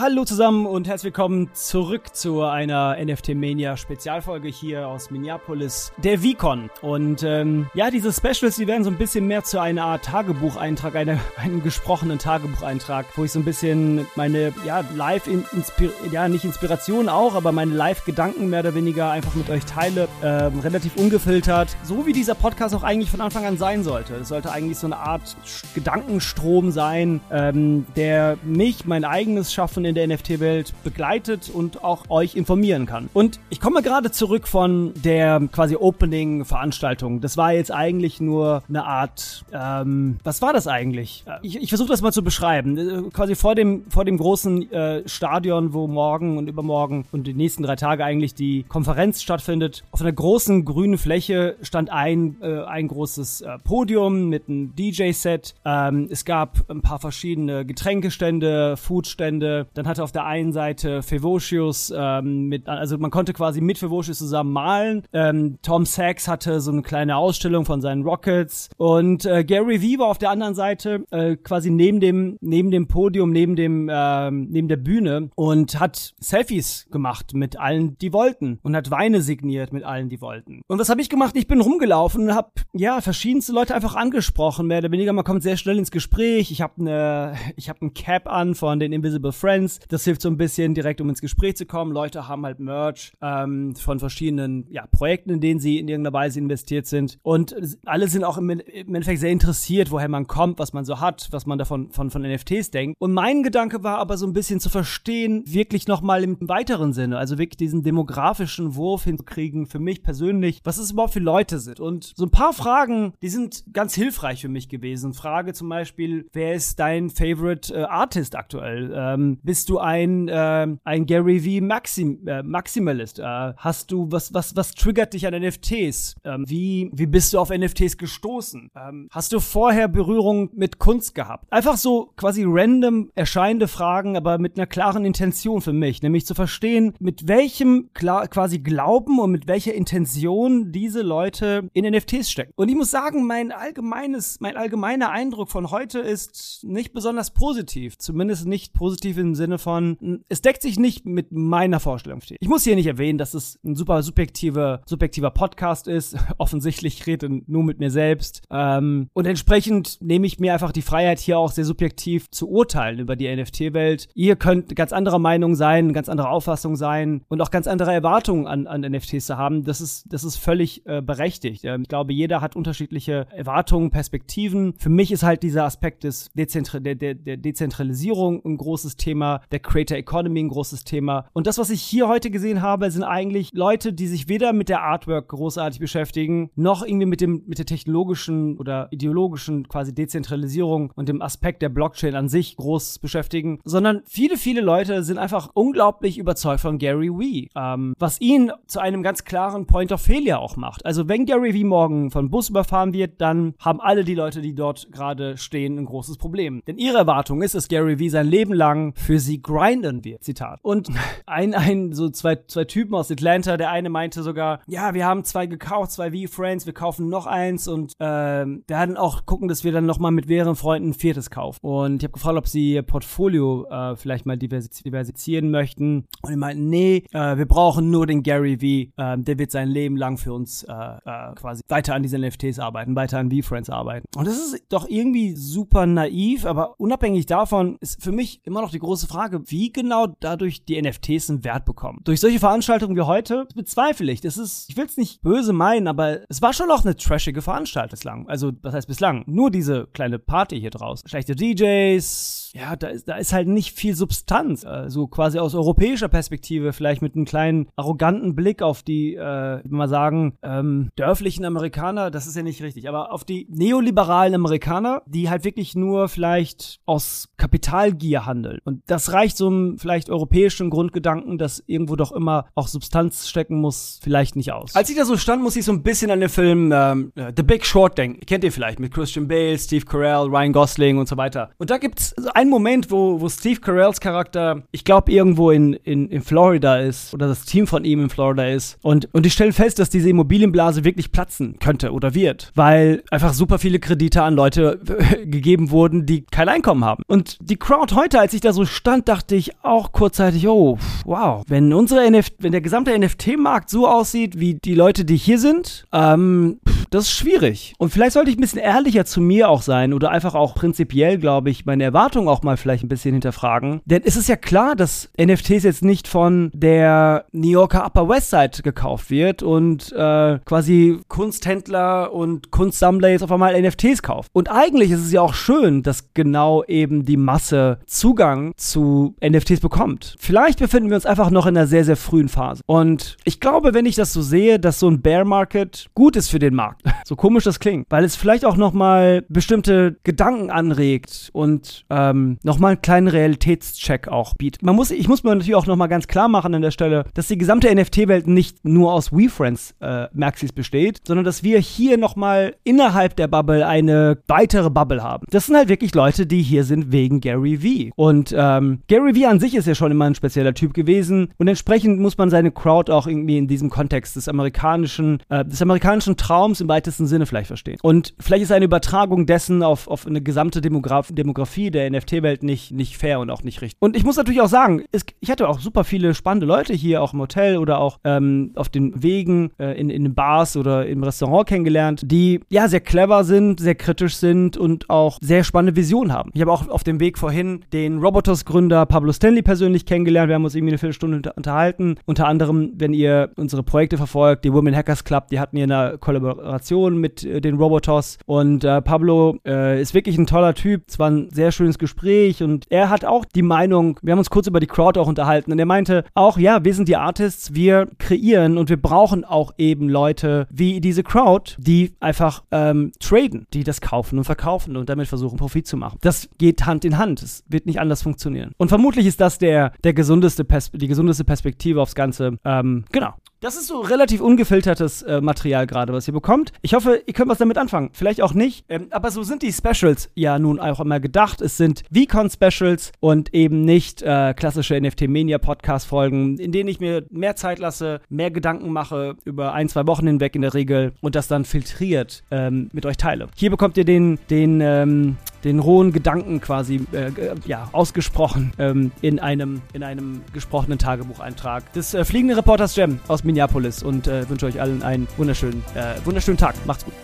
Hallo zusammen und herzlich willkommen zurück zu einer NFT Mania Spezialfolge hier aus Minneapolis, der VCon. Und ähm, ja, diese Specials, die werden so ein bisschen mehr zu einer Art Tagebucheintrag, einer, einem gesprochenen Tagebucheintrag, wo ich so ein bisschen meine, ja, live, in, inspir ja, nicht Inspiration auch, aber meine Live-Gedanken mehr oder weniger einfach mit euch teile, ähm, relativ ungefiltert. So wie dieser Podcast auch eigentlich von Anfang an sein sollte. Es sollte eigentlich so eine Art Gedankenstrom sein, ähm, der mich, mein eigenes Schaffen in der NFT-Welt begleitet und auch euch informieren kann. Und ich komme gerade zurück von der quasi Opening-Veranstaltung. Das war jetzt eigentlich nur eine Art, ähm, was war das eigentlich? Ich, ich versuche das mal zu beschreiben. Äh, quasi vor dem, vor dem großen äh, Stadion, wo morgen und übermorgen und die nächsten drei Tage eigentlich die Konferenz stattfindet. Auf einer großen grünen Fläche stand ein, äh, ein großes äh, Podium mit einem DJ-Set. Ähm, es gab ein paar verschiedene Getränkestände, Foodstände, dann hatte auf der einen Seite Fevocius ähm, mit, also man konnte quasi mit Fevocius zusammen malen. Ähm, Tom Sachs hatte so eine kleine Ausstellung von seinen Rockets und äh, Gary Vee war auf der anderen Seite äh, quasi neben dem neben dem Podium, neben dem ähm, neben der Bühne und hat Selfies gemacht mit allen, die wollten und hat Weine signiert mit allen, die wollten. Und was habe ich gemacht? Ich bin rumgelaufen und habe ja verschiedenste Leute einfach angesprochen, mehr oder weniger. Man kommt sehr schnell ins Gespräch. Ich habe eine ich habe ein Cap an von den Invisible Friends Events. Das hilft so ein bisschen direkt, um ins Gespräch zu kommen. Leute haben halt Merch ähm, von verschiedenen ja, Projekten, in denen sie in irgendeiner Weise investiert sind. Und alle sind auch im, im Endeffekt sehr interessiert, woher man kommt, was man so hat, was man davon von, von NFTs denkt. Und mein Gedanke war aber so ein bisschen zu verstehen, wirklich nochmal im weiteren Sinne, also wirklich diesen demografischen Wurf hinzukriegen, für mich persönlich, was es überhaupt für Leute sind. Und so ein paar Fragen, die sind ganz hilfreich für mich gewesen. Frage zum Beispiel, wer ist dein Favorite äh, Artist aktuell? Ähm, bist du ein, äh, ein Gary V Maxim, äh, Maximalist? Äh, hast du, was, was, was triggert dich an NFTs? Ähm, wie, wie bist du auf NFTs gestoßen? Ähm, hast du vorher Berührung mit Kunst gehabt? Einfach so quasi random erscheinende Fragen, aber mit einer klaren Intention für mich, nämlich zu verstehen, mit welchem klar, quasi Glauben und mit welcher Intention diese Leute in NFTs stecken. Und ich muss sagen, mein allgemeines, mein allgemeiner Eindruck von heute ist nicht besonders positiv, zumindest nicht positiv im Sinne von, es deckt sich nicht mit meiner Vorstellung. Ich muss hier nicht erwähnen, dass es ein super subjektive, subjektiver Podcast ist. Offensichtlich rede nur mit mir selbst. Ähm, und entsprechend nehme ich mir einfach die Freiheit, hier auch sehr subjektiv zu urteilen über die NFT-Welt. Ihr könnt ganz anderer Meinung sein, ganz andere Auffassung sein und auch ganz andere Erwartungen an, an NFTs zu haben. Das ist, das ist völlig äh, berechtigt. Ähm, ich glaube, jeder hat unterschiedliche Erwartungen, Perspektiven. Für mich ist halt dieser Aspekt des Dezentra der, der, der Dezentralisierung ein großes Thema der Creator Economy ein großes Thema. Und das, was ich hier heute gesehen habe, sind eigentlich Leute, die sich weder mit der Artwork großartig beschäftigen, noch irgendwie mit dem, mit der technologischen oder ideologischen quasi Dezentralisierung und dem Aspekt der Blockchain an sich groß beschäftigen, sondern viele, viele Leute sind einfach unglaublich überzeugt von Gary Wee, ähm, was ihn zu einem ganz klaren Point of Failure auch macht. Also wenn Gary Wee morgen von Bus überfahren wird, dann haben alle die Leute, die dort gerade stehen, ein großes Problem. Denn ihre Erwartung ist, dass Gary Vee sein Leben lang für sie sie grinden wird. Zitat. Und ein, ein, so zwei, zwei Typen aus Atlanta, der eine meinte sogar, ja, wir haben zwei gekauft, zwei V-Friends, wir kaufen noch eins und ähm, werden auch gucken, dass wir dann nochmal mit mehreren Freunden ein viertes kaufen. Und ich habe gefragt, ob sie ihr Portfolio äh, vielleicht mal diversifizieren möchten. Und die meinten, nee, äh, wir brauchen nur den Gary V. Äh, der wird sein Leben lang für uns äh, äh, quasi weiter an diesen NFTs arbeiten, weiter an V-Friends arbeiten. Und das ist doch irgendwie super naiv, aber unabhängig davon ist für mich immer noch die große Frage, wie genau dadurch die NFTs einen Wert bekommen. Durch solche Veranstaltungen wie heute bezweifle ich. Das ist, ich will es nicht böse meinen, aber es war schon auch eine trashige Veranstaltung bislang. Also, was heißt bislang? Nur diese kleine Party hier draußen. Schlechte DJs, ja, da ist, da ist halt nicht viel Substanz. So also quasi aus europäischer Perspektive, vielleicht mit einem kleinen arroganten Blick auf die, äh, will mal sagen, ähm, dörflichen Amerikaner, das ist ja nicht richtig, aber auf die neoliberalen Amerikaner, die halt wirklich nur vielleicht aus Kapitalgier handeln. Und das reicht so einem vielleicht europäischen Grundgedanken, dass irgendwo doch immer auch Substanz stecken muss, vielleicht nicht aus. Als ich da so stand, muss ich so ein bisschen an den Film ähm, äh, The Big Short denken. Kennt ihr vielleicht mit Christian Bale, Steve Carell, Ryan Gosling und so weiter. Und da gibt's so einen Moment, wo, wo Steve Carells Charakter, ich glaube, irgendwo in, in, in Florida ist oder das Team von ihm in Florida ist. Und, und die stellen fest, dass diese Immobilienblase wirklich platzen könnte oder wird, weil einfach super viele Kredite an Leute gegeben wurden, die kein Einkommen haben. Und die Crowd heute, als ich da so stand, stand, dachte ich auch kurzzeitig, oh, wow, wenn unsere NFT, wenn der gesamte NFT-Markt so aussieht wie die Leute, die hier sind, ähm, das ist schwierig. Und vielleicht sollte ich ein bisschen ehrlicher zu mir auch sein oder einfach auch prinzipiell, glaube ich, meine Erwartungen auch mal vielleicht ein bisschen hinterfragen. Denn es ist ja klar, dass NFTs jetzt nicht von der New Yorker Upper West Side gekauft wird und äh, quasi Kunsthändler und Kunstsammler jetzt auf einmal NFTs kaufen. Und eigentlich ist es ja auch schön, dass genau eben die Masse Zugang zu NFTs bekommt. Vielleicht befinden wir uns einfach noch in einer sehr, sehr frühen Phase. Und ich glaube, wenn ich das so sehe, dass so ein Bear Market gut ist für den Markt. So komisch das klingt. Weil es vielleicht auch nochmal bestimmte Gedanken anregt und ähm, nochmal einen kleinen Realitätscheck auch bietet. Man muss, ich muss mir natürlich auch nochmal ganz klar machen an der Stelle, dass die gesamte NFT-Welt nicht nur aus WeFriends äh, Maxis besteht, sondern dass wir hier nochmal innerhalb der Bubble eine weitere Bubble haben. Das sind halt wirklich Leute, die hier sind wegen Gary Vee. Und ähm, Gary Vee an sich ist ja schon immer ein spezieller Typ gewesen und entsprechend muss man seine Crowd auch irgendwie in diesem Kontext des amerikanischen, äh, des amerikanischen Traums im weitesten Sinne vielleicht verstehen. Und vielleicht ist eine Übertragung dessen auf, auf eine gesamte Demograf Demografie der NFT-Welt nicht, nicht fair und auch nicht richtig. Und ich muss natürlich auch sagen, es, ich hatte auch super viele spannende Leute hier, auch im Hotel oder auch ähm, auf den Wegen äh, in, in den Bars oder im Restaurant kennengelernt, die ja sehr clever sind, sehr kritisch sind und auch sehr spannende Visionen haben. Ich habe auch auf dem Weg vorhin den Robotos-Gründer Pablo Stanley persönlich kennengelernt. Wir haben uns irgendwie eine Viertelstunde unter unterhalten. Unter anderem, wenn ihr unsere Projekte verfolgt, die Women Hackers Club, die hatten hier eine Kollaboration mit äh, den Robotos und äh, Pablo äh, ist wirklich ein toller Typ. Es war ein sehr schönes Gespräch und er hat auch die Meinung, wir haben uns kurz über die Crowd auch unterhalten und er meinte auch, ja, wir sind die Artists, wir kreieren und wir brauchen auch eben Leute wie diese Crowd, die einfach ähm, traden, die das kaufen und verkaufen und damit versuchen, Profit zu machen. Das geht Hand in Hand. Es wird nicht anders funktionieren. Und vermutlich ist das der, der gesundeste Pers die gesundeste Perspektive aufs Ganze. Ähm, genau. Das ist so relativ ungefiltertes äh, Material gerade, was ihr bekommt. Ich hoffe, ihr könnt was damit anfangen. Vielleicht auch nicht. Ähm, aber so sind die Specials ja nun auch immer gedacht. Es sind VCon-Specials und eben nicht äh, klassische NFT-Mania-Podcast-Folgen, in denen ich mir mehr Zeit lasse, mehr Gedanken mache über ein, zwei Wochen hinweg in der Regel und das dann filtriert ähm, mit euch teile. Hier bekommt ihr den, den, ähm, den rohen Gedanken quasi äh, ja, ausgesprochen ähm, in, einem, in einem gesprochenen Tagebucheintrag des äh, fliegenden Reporters Jam aus Minneapolis und äh, wünsche euch allen einen wunderschönen, äh, wunderschönen Tag. Macht's gut.